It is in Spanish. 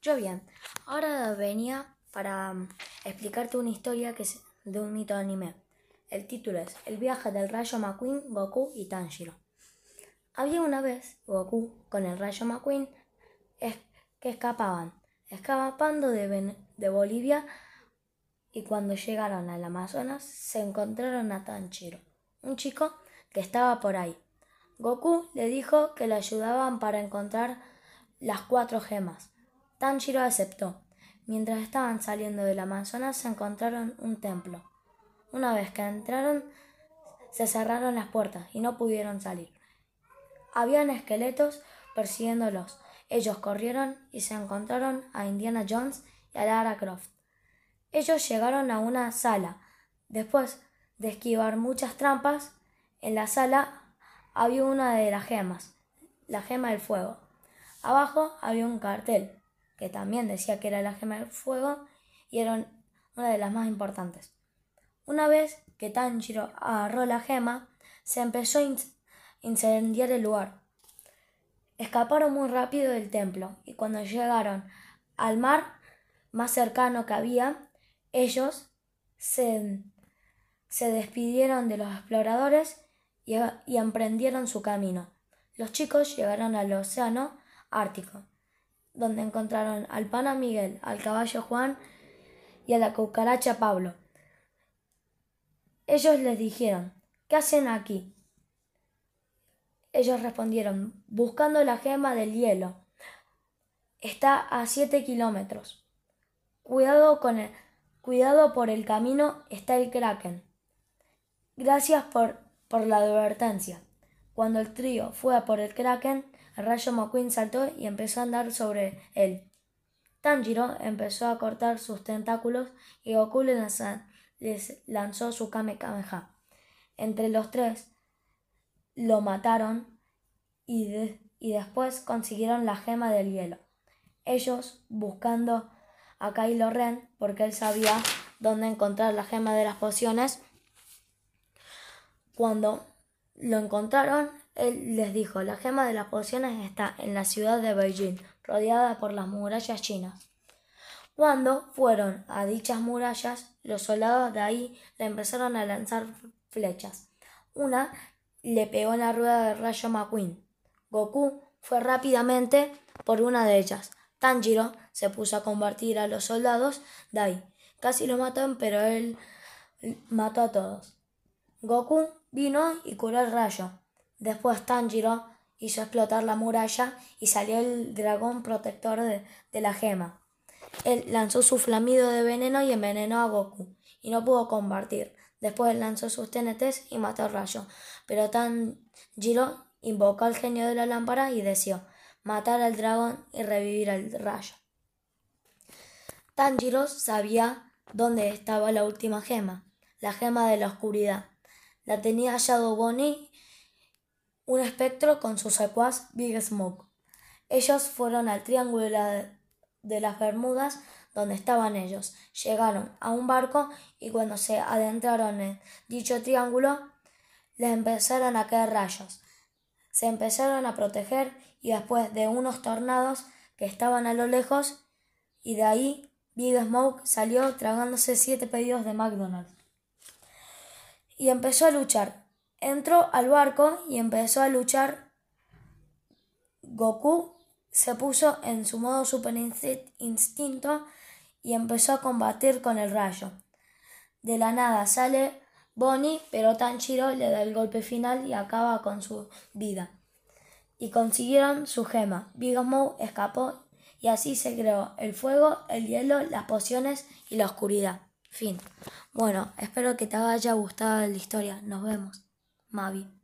Yo bien. Ahora venía para mm, explicarte una historia que es de un mito anime. El título es El viaje del rayo McQueen, Goku y Tanjiro. Había una vez Goku con el rayo McQueen que escapaban, escapando de, de Bolivia y cuando llegaron al Amazonas se encontraron a Tanjiro, un chico que estaba por ahí. Goku le dijo que le ayudaban para encontrar las cuatro gemas. Tanjiro aceptó. Mientras estaban saliendo del Amazonas se encontraron un templo. Una vez que entraron, se cerraron las puertas y no pudieron salir. Habían esqueletos persiguiéndolos. Ellos corrieron y se encontraron a Indiana Jones y a Lara Croft. Ellos llegaron a una sala. Después de esquivar muchas trampas, en la sala había una de las gemas, la gema del fuego. Abajo había un cartel que también decía que era la gema del fuego y era una de las más importantes. Una vez que Tanjiro agarró la gema, se empezó a incendiar el lugar. Escaparon muy rápido del templo y cuando llegaron al mar más cercano que había, ellos se, se despidieron de los exploradores y, y emprendieron su camino. Los chicos llegaron al océano Ártico, donde encontraron al pana Miguel, al caballo Juan y a la cucaracha Pablo. Ellos les dijeron, ¿qué hacen aquí? Ellos respondieron, buscando la gema del hielo. Está a siete kilómetros. Cuidado con el, cuidado por el camino está el kraken. Gracias por, por la advertencia. Cuando el trío fue a por el kraken, rayo McQueen saltó y empezó a andar sobre él. Tanjiro empezó a cortar sus tentáculos y Goku les lanzó su Kame Kameha. Entre los tres lo mataron y, y después consiguieron la gema del hielo. Ellos buscando a Kylo Ren porque él sabía dónde encontrar la gema de las pociones. Cuando lo encontraron, él les dijo, la gema de las pociones está en la ciudad de Beijing, rodeada por las murallas chinas. Cuando fueron a dichas murallas, los soldados de ahí le empezaron a lanzar flechas. Una le pegó en la rueda del rayo McQueen. Goku fue rápidamente por una de ellas. Tanjiro se puso a combatir a los soldados de ahí. Casi lo mató, pero él mató a todos. Goku vino y curó el rayo. Después Tanjiro hizo explotar la muralla y salió el dragón protector de, la gema. Él lanzó su flamido de veneno y envenenó a Goku, y no pudo combatir. Después lanzó sus TNTs y mató al rayo. Pero Tanjiro invocó al genio de la lámpara y deseó matar al dragón y revivir al rayo. Tanjiro sabía dónde estaba la última gema, la gema de la oscuridad. La tenía hallado Bonnie un espectro con sus secuaz Big Smoke. Ellos fueron al triángulo de las Bermudas donde estaban ellos. Llegaron a un barco y cuando se adentraron en dicho triángulo les empezaron a caer rayos. Se empezaron a proteger y después de unos tornados que estaban a lo lejos y de ahí Big Smoke salió tragándose siete pedidos de McDonald's. Y empezó a luchar. Entró al barco y empezó a luchar. Goku se puso en su modo super instinto y empezó a combatir con el rayo. De la nada sale Bonnie, pero Tanjiro le da el golpe final y acaba con su vida. Y consiguieron su gema. Big escapó y así se creó el fuego, el hielo, las pociones y la oscuridad. Fin. Bueno, espero que te haya gustado la historia. Nos vemos. Mavi.